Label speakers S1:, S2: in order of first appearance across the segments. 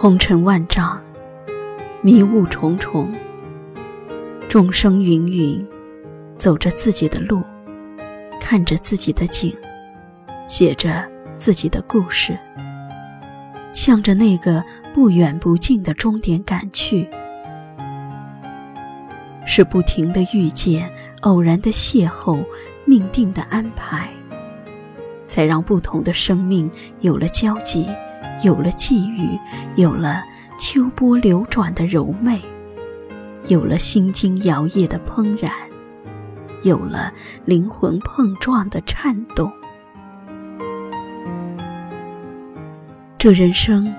S1: 红尘万丈，迷雾重重，众生芸芸，走着自己的路，看着自己的景，写着自己的故事，向着那个不远不近的终点赶去。是不停的遇见，偶然的邂逅，命定的安排，才让不同的生命有了交集，有了际遇，有了秋波流转的柔媚，有了心惊摇曳的怦然，有了灵魂碰撞的颤动。这人生，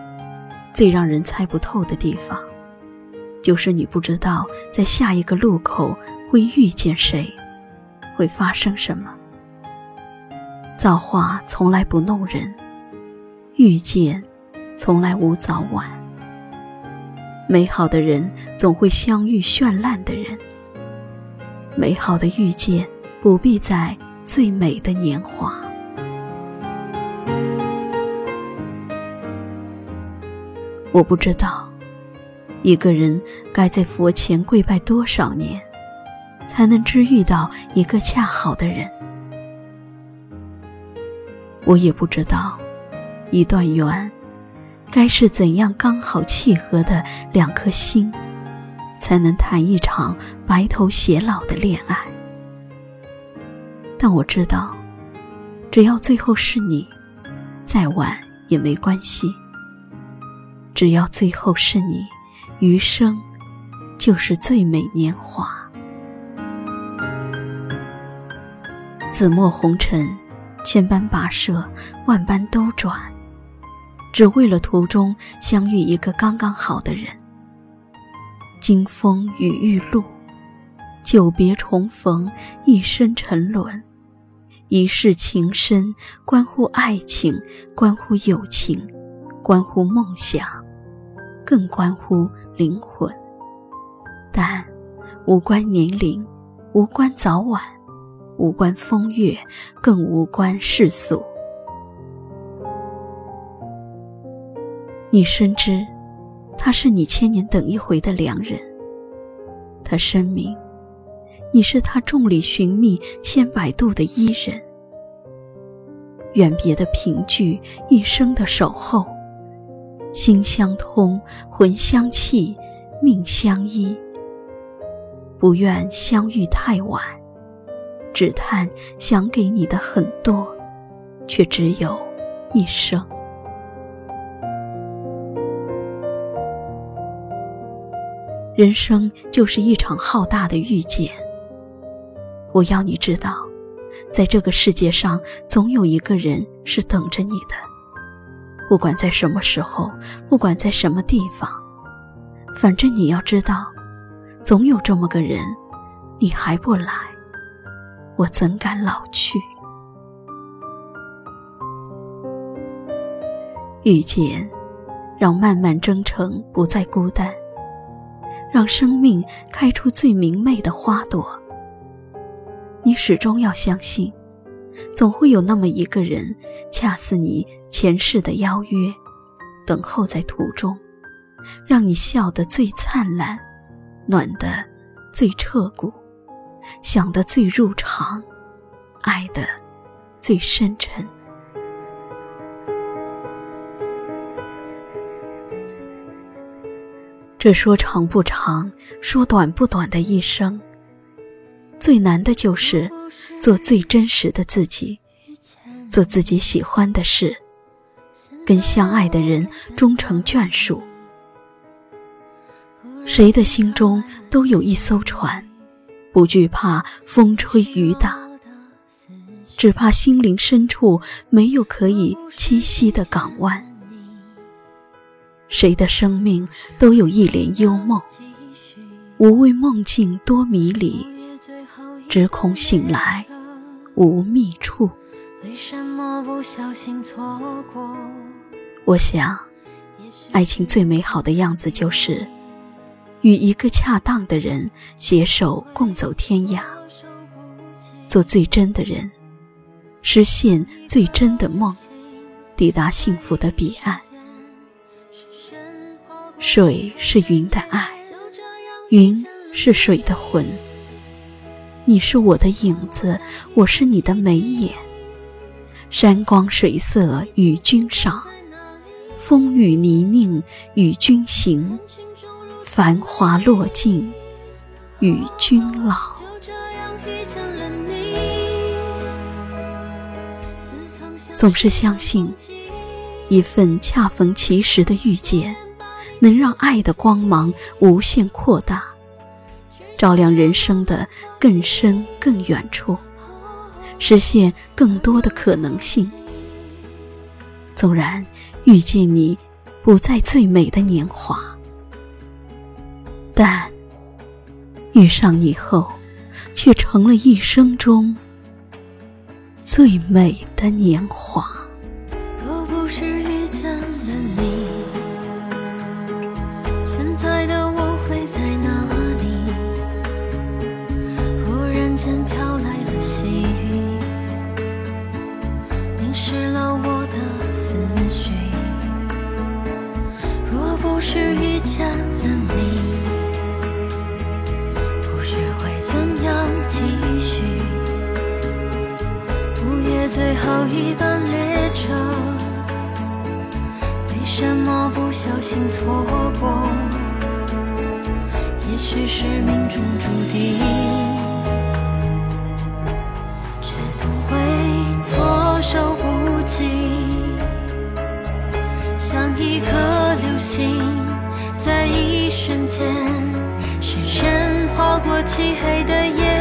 S1: 最让人猜不透的地方。就是你不知道在下一个路口会遇见谁，会发生什么。造化从来不弄人，遇见从来无早晚。美好的人总会相遇绚烂的人，美好的遇见不必在最美的年华。我不知道。一个人该在佛前跪拜多少年，才能知遇到一个恰好的人？我也不知道，一段缘该是怎样刚好契合的两颗心，才能谈一场白头偕老的恋爱。但我知道，只要最后是你，再晚也没关系。只要最后是你。余生，就是最美年华。紫陌红尘，千般跋涉，万般兜转，只为了途中相遇一个刚刚好的人。经风雨遇露，久别重逢，一生沉沦。一世情深，关乎爱情，关乎友情，关乎梦想。更关乎灵魂，但无关年龄，无关早晚，无关风月，更无关世俗。你深知，他是你千年等一回的良人。他深明，你是他众里寻觅千百度的伊人。远别的凭据，一生的守候。心相通，魂相契，命相依。不愿相遇太晚，只叹想给你的很多，却只有一生。人生就是一场浩大的遇见。我要你知道，在这个世界上，总有一个人是等着你的。不管在什么时候，不管在什么地方，反正你要知道，总有这么个人，你还不来，我怎敢老去？遇见，让漫漫征程不再孤单，让生命开出最明媚的花朵。你始终要相信。总会有那么一个人，恰似你前世的邀约，等候在途中，让你笑得最灿烂，暖得最彻骨，想得最入肠，爱得最深沉。这说长不长，说短不短的一生，最难的就是。做最真实的自己，做自己喜欢的事，跟相爱的人终成眷属。谁的心中都有一艘船，不惧怕风吹雨打，只怕心灵深处没有可以栖息的港湾。谁的生命都有一帘幽梦，无畏梦境多迷离，只恐醒来。无觅处。我想，爱情最美好的样子就是与一个恰当的人携手共走天涯，做最真的人，实现最真的梦，抵达幸福的彼岸。水是云的爱，云是水的魂。你是我的影子，我是你的眉眼。山光水色与君赏，风雨泥泞与君行，繁华落尽与君老。总是相信，一份恰逢其时的遇见，能让爱的光芒无限扩大，照亮人生的更深更远处，实现更多的可能性。纵然遇见你，不在最美的年华，但遇上你后，却成了一生中。最美的年华。
S2: 一班列车，为什么不小心错过？也许是命中注定，却总会措手不及。像一颗流星，在一瞬间，深深划过漆黑的夜，